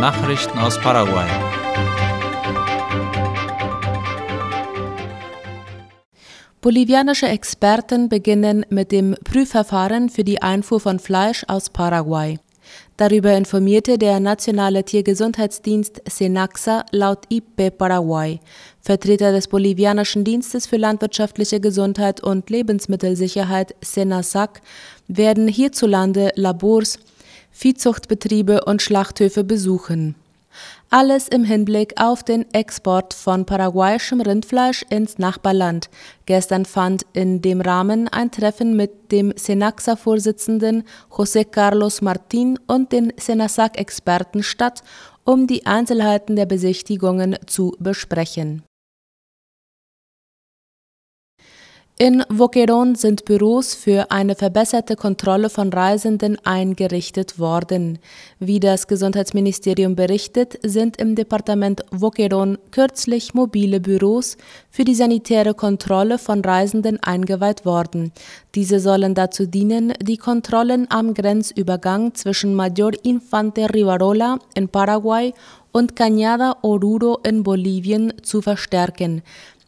Nachrichten aus Paraguay. Bolivianische Experten beginnen mit dem Prüfverfahren für die Einfuhr von Fleisch aus Paraguay. Darüber informierte der nationale Tiergesundheitsdienst Senaxa laut IP Paraguay. Vertreter des bolivianischen Dienstes für landwirtschaftliche Gesundheit und Lebensmittelsicherheit Senasac werden hierzulande Labors, Viehzuchtbetriebe und Schlachthöfe besuchen. Alles im Hinblick auf den Export von paraguayischem Rindfleisch ins Nachbarland. Gestern fand in dem Rahmen ein Treffen mit dem Senaxa-Vorsitzenden José Carlos Martín und den Senasac-Experten statt, um die Einzelheiten der Besichtigungen zu besprechen. In Voqueron sind Büros für eine verbesserte Kontrolle von Reisenden eingerichtet worden. Wie das Gesundheitsministerium berichtet, sind im Departement Voqueron kürzlich mobile Büros für die sanitäre Kontrolle von Reisenden eingeweiht worden. Diese sollen dazu dienen, die Kontrollen am Grenzübergang zwischen Mayor Infante Rivarola in Paraguay und Cañada Oruro in Bolivien zu verstärken.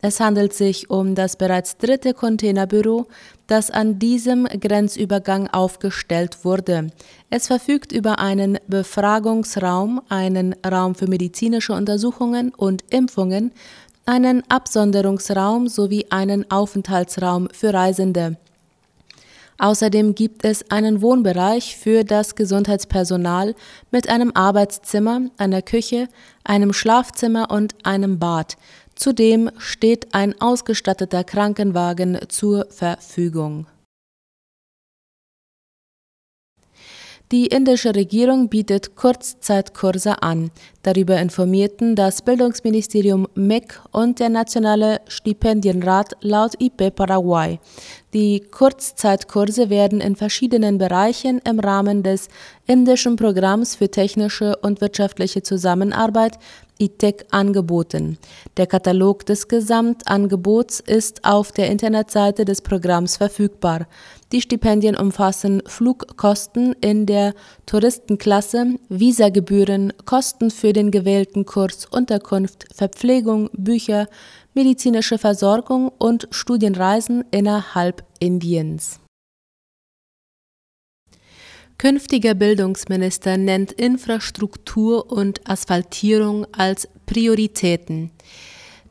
Es handelt sich um das bereits dritte Containerbüro, das an diesem Grenzübergang aufgestellt wurde. Es verfügt über einen Befragungsraum, einen Raum für medizinische Untersuchungen und Impfungen, einen Absonderungsraum sowie einen Aufenthaltsraum für Reisende. Außerdem gibt es einen Wohnbereich für das Gesundheitspersonal mit einem Arbeitszimmer, einer Küche, einem Schlafzimmer und einem Bad. Zudem steht ein ausgestatteter Krankenwagen zur Verfügung. Die indische Regierung bietet Kurzzeitkurse an. Darüber informierten das Bildungsministerium MEC und der Nationale Stipendienrat laut IP Paraguay. Die Kurzzeitkurse werden in verschiedenen Bereichen im Rahmen des indischen Programms für technische und wirtschaftliche Zusammenarbeit ITEC angeboten. Der Katalog des Gesamtangebots ist auf der Internetseite des Programms verfügbar. Die Stipendien umfassen Flugkosten in der Touristenklasse, Visagebühren, Kosten für den gewählten Kurs, Unterkunft, Verpflegung, Bücher, medizinische Versorgung und Studienreisen innerhalb Indiens. Künftiger Bildungsminister nennt Infrastruktur und Asphaltierung als Prioritäten.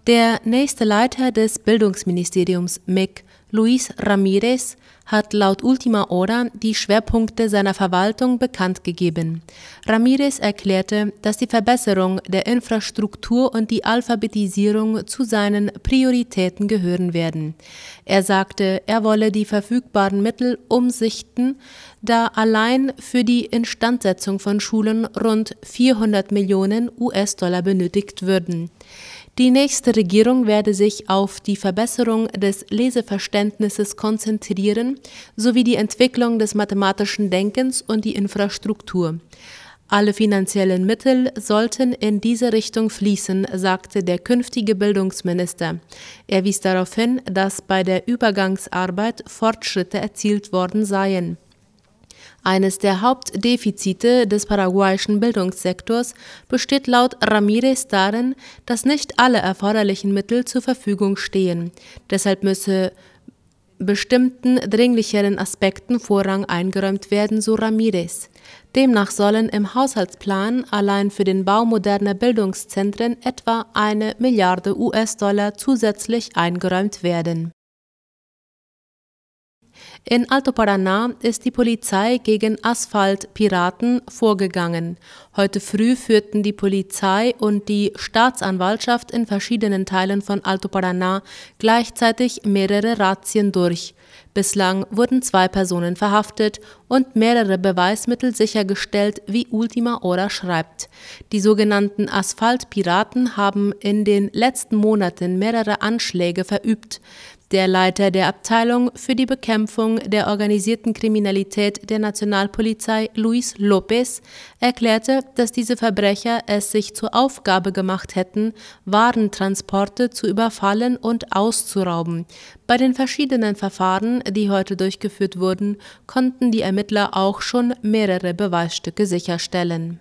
Der nächste Leiter des Bildungsministeriums MEC, Luis Ramirez, hat laut Ultima Hora die Schwerpunkte seiner Verwaltung bekannt gegeben. Ramirez erklärte, dass die Verbesserung der Infrastruktur und die Alphabetisierung zu seinen Prioritäten gehören werden. Er sagte, er wolle die verfügbaren Mittel umsichten, da allein für die Instandsetzung von Schulen rund 400 Millionen US-Dollar benötigt würden. Die nächste Regierung werde sich auf die Verbesserung des Leseverständnisses konzentrieren sowie die Entwicklung des mathematischen Denkens und die Infrastruktur. Alle finanziellen Mittel sollten in diese Richtung fließen, sagte der künftige Bildungsminister. Er wies darauf hin, dass bei der Übergangsarbeit Fortschritte erzielt worden seien. Eines der Hauptdefizite des paraguayischen Bildungssektors besteht laut Ramirez darin, dass nicht alle erforderlichen Mittel zur Verfügung stehen. Deshalb müsse bestimmten dringlicheren Aspekten Vorrang eingeräumt werden, so Ramirez. Demnach sollen im Haushaltsplan allein für den Bau moderner Bildungszentren etwa eine Milliarde US-Dollar zusätzlich eingeräumt werden in Alto Paraná ist die Polizei gegen Asphaltpiraten vorgegangen. Heute früh führten die Polizei und die Staatsanwaltschaft in verschiedenen Teilen von Alto Paraná gleichzeitig mehrere Razzien durch. Bislang wurden zwei Personen verhaftet und mehrere Beweismittel sichergestellt, wie Ultima Hora schreibt. Die sogenannten Asphaltpiraten haben in den letzten Monaten mehrere Anschläge verübt. Der Leiter der Abteilung für die Bekämpfung der organisierten Kriminalität der Nationalpolizei, Luis López, erklärte, dass diese Verbrecher es sich zur Aufgabe gemacht hätten, Warentransporte zu überfallen und auszurauben. Bei den verschiedenen Verfahren, die heute durchgeführt wurden, konnten die Ermittler auch schon mehrere Beweisstücke sicherstellen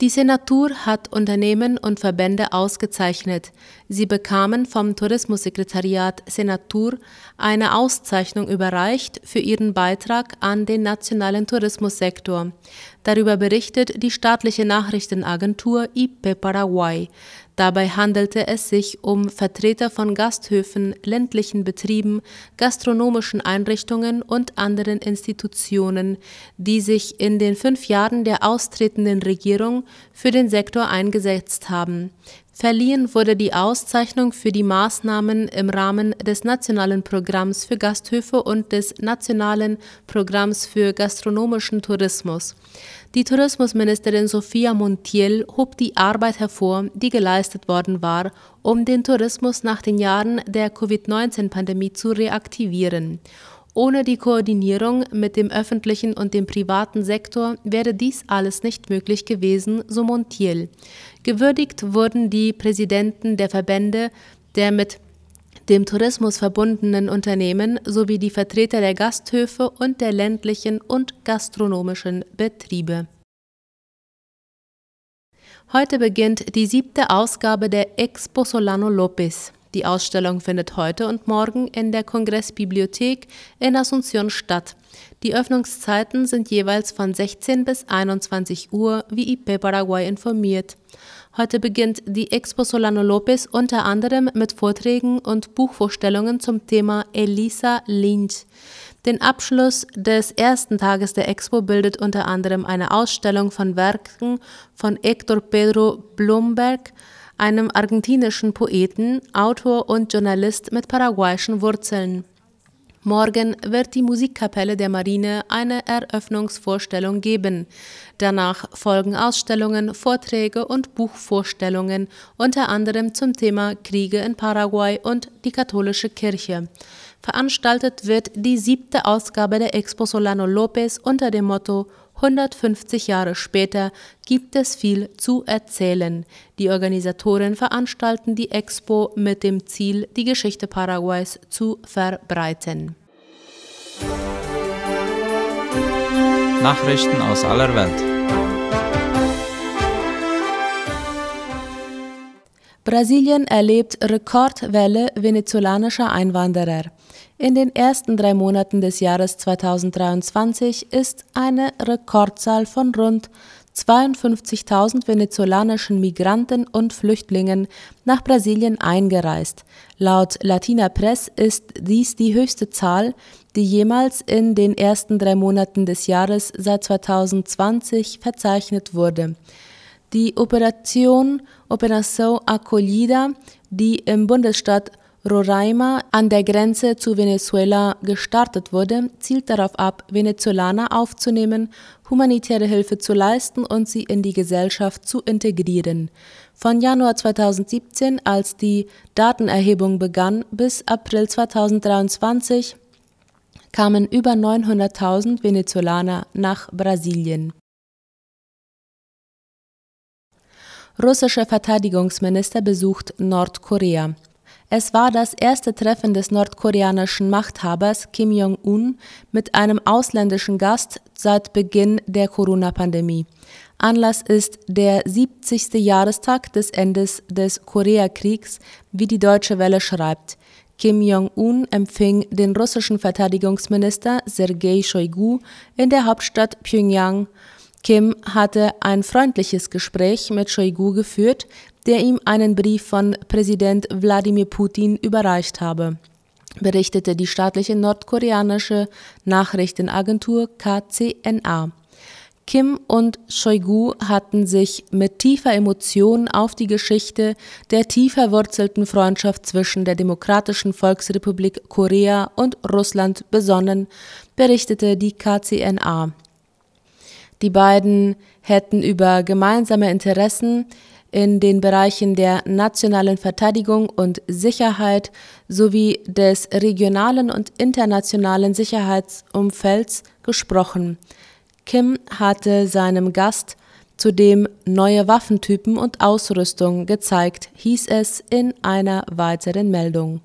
Die Senatur hat Unternehmen und Verbände ausgezeichnet. Sie bekamen vom Tourismussekretariat Senatur eine Auszeichnung überreicht für ihren Beitrag an den nationalen Tourismussektor. Darüber berichtet die staatliche Nachrichtenagentur IP Paraguay. Dabei handelte es sich um Vertreter von Gasthöfen, ländlichen Betrieben, gastronomischen Einrichtungen und anderen Institutionen, die sich in den fünf Jahren der austretenden Regierung für den Sektor eingesetzt haben. Verliehen wurde die Auszeichnung für die Maßnahmen im Rahmen des Nationalen Programms für Gasthöfe und des Nationalen Programms für gastronomischen Tourismus. Die Tourismusministerin Sofia Montiel hob die Arbeit hervor, die geleistet worden war, um den Tourismus nach den Jahren der Covid-19-Pandemie zu reaktivieren. Ohne die Koordinierung mit dem öffentlichen und dem privaten Sektor wäre dies alles nicht möglich gewesen, so Montiel. Gewürdigt wurden die Präsidenten der Verbände der mit dem Tourismus verbundenen Unternehmen sowie die Vertreter der Gasthöfe und der ländlichen und gastronomischen Betriebe. Heute beginnt die siebte Ausgabe der Expo Solano Lopez. Die Ausstellung findet heute und morgen in der Kongressbibliothek in Asunción statt. Die Öffnungszeiten sind jeweils von 16 bis 21 Uhr, wie IP Paraguay informiert. Heute beginnt die Expo Solano Lopez unter anderem mit Vorträgen und Buchvorstellungen zum Thema Elisa Lynch. Den Abschluss des ersten Tages der Expo bildet unter anderem eine Ausstellung von Werken von Héctor Pedro Blumberg, einem argentinischen Poeten, Autor und Journalist mit paraguayischen Wurzeln. Morgen wird die Musikkapelle der Marine eine Eröffnungsvorstellung geben. Danach folgen Ausstellungen, Vorträge und Buchvorstellungen, unter anderem zum Thema Kriege in Paraguay und die katholische Kirche. Veranstaltet wird die siebte Ausgabe der Expo Solano Lopez unter dem Motto 150 Jahre später gibt es viel zu erzählen. Die Organisatoren veranstalten die Expo mit dem Ziel, die Geschichte Paraguays zu verbreiten. Nachrichten aus aller Welt. Brasilien erlebt Rekordwelle venezolanischer Einwanderer. In den ersten drei Monaten des Jahres 2023 ist eine Rekordzahl von rund 52.000 venezolanischen Migranten und Flüchtlingen nach Brasilien eingereist. Laut Latina Press ist dies die höchste Zahl, die jemals in den ersten drei Monaten des Jahres seit 2020 verzeichnet wurde. Die Operation Operação Acolhida, die im Bundesstaat Roraima an der Grenze zu Venezuela gestartet wurde, zielt darauf ab, Venezolaner aufzunehmen, humanitäre Hilfe zu leisten und sie in die Gesellschaft zu integrieren. Von Januar 2017, als die Datenerhebung begann, bis April 2023 kamen über 900.000 Venezolaner nach Brasilien. Russischer Verteidigungsminister besucht Nordkorea. Es war das erste Treffen des nordkoreanischen Machthabers Kim Jong-un mit einem ausländischen Gast seit Beginn der Corona-Pandemie. Anlass ist der 70. Jahrestag des Endes des Koreakriegs, wie die Deutsche Welle schreibt. Kim Jong-un empfing den russischen Verteidigungsminister Sergei Shoigu in der Hauptstadt Pyongyang. Kim hatte ein freundliches Gespräch mit Shoigu geführt, der ihm einen Brief von Präsident Wladimir Putin überreicht habe, berichtete die staatliche nordkoreanische Nachrichtenagentur KCNA. Kim und Shoigu hatten sich mit tiefer Emotion auf die Geschichte der tief verwurzelten Freundschaft zwischen der Demokratischen Volksrepublik Korea und Russland besonnen, berichtete die KCNA. Die beiden hätten über gemeinsame Interessen in den Bereichen der nationalen Verteidigung und Sicherheit sowie des regionalen und internationalen Sicherheitsumfelds gesprochen. Kim hatte seinem Gast zudem neue Waffentypen und Ausrüstung gezeigt, hieß es in einer weiteren Meldung.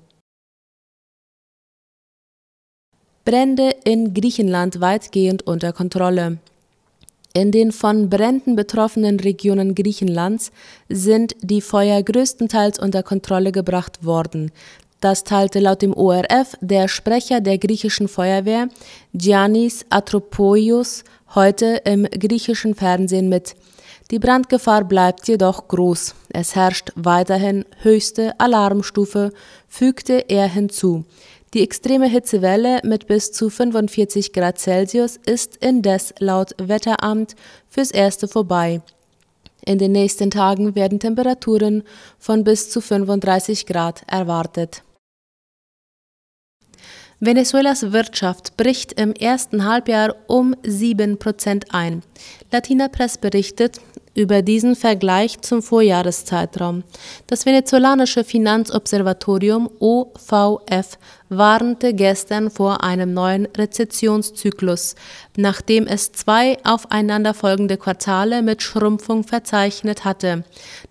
Brände in Griechenland weitgehend unter Kontrolle. In den von Bränden betroffenen Regionen Griechenlands sind die Feuer größtenteils unter Kontrolle gebracht worden. Das teilte laut dem ORF der Sprecher der griechischen Feuerwehr Giannis Atropoios heute im griechischen Fernsehen mit. Die Brandgefahr bleibt jedoch groß. Es herrscht weiterhin höchste Alarmstufe, fügte er hinzu. Die extreme Hitzewelle mit bis zu 45 Grad Celsius ist indes laut Wetteramt fürs Erste vorbei. In den nächsten Tagen werden Temperaturen von bis zu 35 Grad erwartet. Venezuelas Wirtschaft bricht im ersten Halbjahr um 7 Prozent ein. Latina Press berichtet, über diesen Vergleich zum Vorjahreszeitraum. Das venezolanische Finanzobservatorium OVF warnte gestern vor einem neuen Rezessionszyklus, nachdem es zwei aufeinanderfolgende Quartale mit Schrumpfung verzeichnet hatte.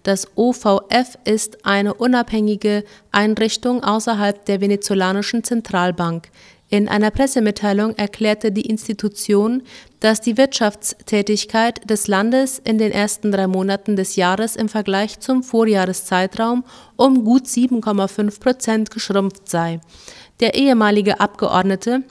Das OVF ist eine unabhängige Einrichtung außerhalb der venezolanischen Zentralbank. In einer Pressemitteilung erklärte die Institution, dass die Wirtschaftstätigkeit des Landes in den ersten drei Monaten des Jahres im Vergleich zum Vorjahreszeitraum um gut 7,5 Prozent geschrumpft sei. Der ehemalige Abgeordnete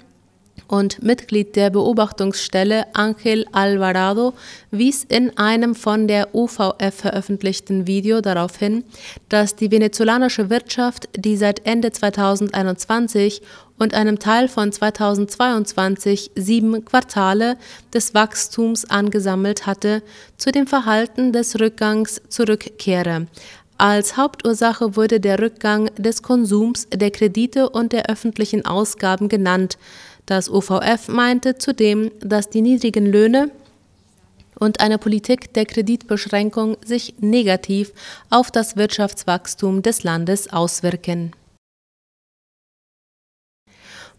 und Mitglied der Beobachtungsstelle Angel Alvarado wies in einem von der UVF veröffentlichten Video darauf hin, dass die venezolanische Wirtschaft, die seit Ende 2021 und einem Teil von 2022 sieben Quartale des Wachstums angesammelt hatte, zu dem Verhalten des Rückgangs zurückkehre. Als Hauptursache wurde der Rückgang des Konsums, der Kredite und der öffentlichen Ausgaben genannt. Das OVF meinte zudem, dass die niedrigen Löhne und eine Politik der Kreditbeschränkung sich negativ auf das Wirtschaftswachstum des Landes auswirken.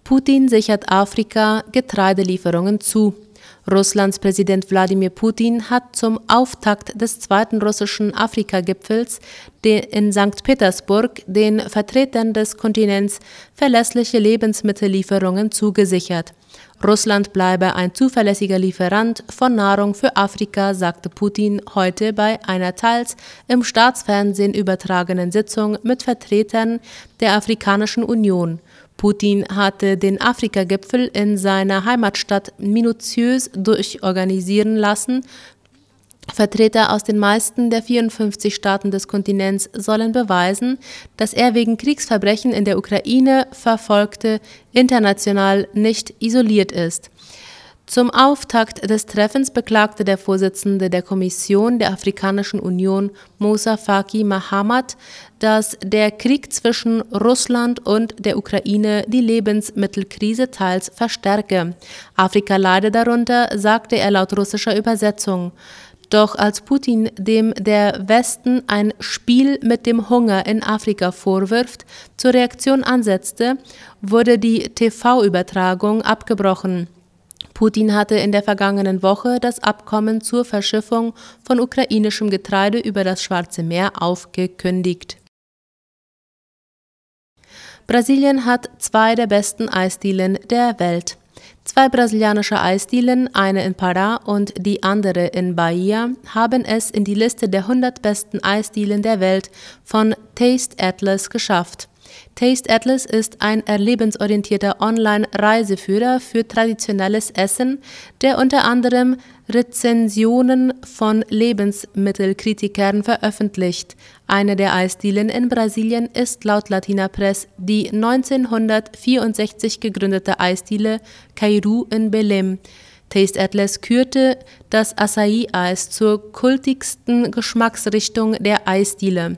Putin sichert Afrika Getreidelieferungen zu. Russlands Präsident Wladimir Putin hat zum Auftakt des zweiten russischen Afrika-Gipfels in St. Petersburg den Vertretern des Kontinents verlässliche Lebensmittellieferungen zugesichert. Russland bleibe ein zuverlässiger Lieferant von Nahrung für Afrika, sagte Putin heute bei einer teils im Staatsfernsehen übertragenen Sitzung mit Vertretern der Afrikanischen Union. Putin hatte den Afrika-Gipfel in seiner Heimatstadt minutiös durchorganisieren lassen. Vertreter aus den meisten der 54 Staaten des Kontinents sollen beweisen, dass er wegen Kriegsverbrechen in der Ukraine verfolgte international nicht isoliert ist. Zum Auftakt des Treffens beklagte der Vorsitzende der Kommission der Afrikanischen Union, Moussa Faki Mahamat, dass der Krieg zwischen Russland und der Ukraine die Lebensmittelkrise teils verstärke. Afrika leide darunter, sagte er laut russischer Übersetzung. Doch als Putin dem der Westen ein Spiel mit dem Hunger in Afrika vorwirft, zur Reaktion ansetzte, wurde die TV-Übertragung abgebrochen. Putin hatte in der vergangenen Woche das Abkommen zur Verschiffung von ukrainischem Getreide über das Schwarze Meer aufgekündigt. Brasilien hat zwei der besten Eisdielen der Welt. Zwei brasilianische Eisdielen, eine in Pará und die andere in Bahia, haben es in die Liste der 100 besten Eisdielen der Welt von Taste Atlas geschafft. Taste Atlas ist ein erlebensorientierter Online-Reiseführer für traditionelles Essen, der unter anderem Rezensionen von Lebensmittelkritikern veröffentlicht. Eine der Eisdielen in Brasilien ist laut Latina Press die 1964 gegründete Eisdiele Cairu in Belém. Taste Atlas kürte das Acai-Eis zur kultigsten Geschmacksrichtung der Eisdiele.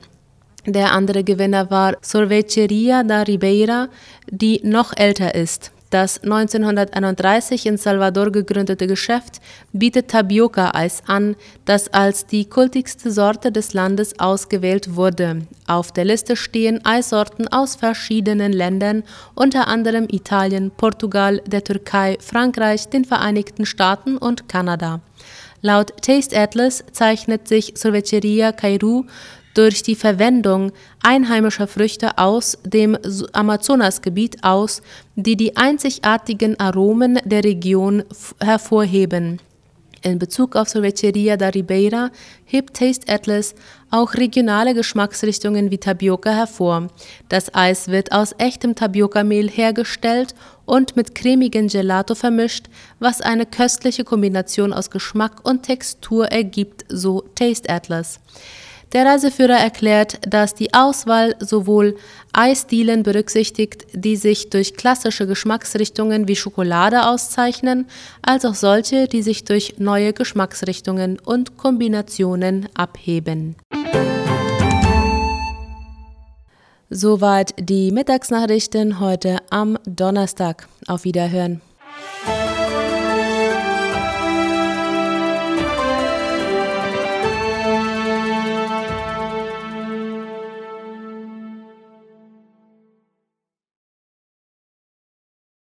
Der andere Gewinner war Sorvecheria da Ribeira, die noch älter ist. Das 1931 in Salvador gegründete Geschäft bietet Tapioca-Eis an, das als die kultigste Sorte des Landes ausgewählt wurde. Auf der Liste stehen Eissorten aus verschiedenen Ländern, unter anderem Italien, Portugal, der Türkei, Frankreich, den Vereinigten Staaten und Kanada. Laut Taste Atlas zeichnet sich Cerveceria Cairu durch die Verwendung einheimischer Früchte aus dem Amazonasgebiet aus, die die einzigartigen Aromen der Region hervorheben. In Bezug auf Cerveceria da Ribeira hebt Taste Atlas auch regionale Geschmacksrichtungen wie Tapioca hervor. Das Eis wird aus echtem Tapioca-Mehl hergestellt und mit cremigen Gelato vermischt, was eine köstliche Kombination aus Geschmack und Textur ergibt, so Taste Atlas. Der Reiseführer erklärt, dass die Auswahl sowohl Eisdielen berücksichtigt, die sich durch klassische Geschmacksrichtungen wie Schokolade auszeichnen, als auch solche, die sich durch neue Geschmacksrichtungen und Kombinationen abheben. Soweit die Mittagsnachrichten heute am Donnerstag. Auf Wiederhören.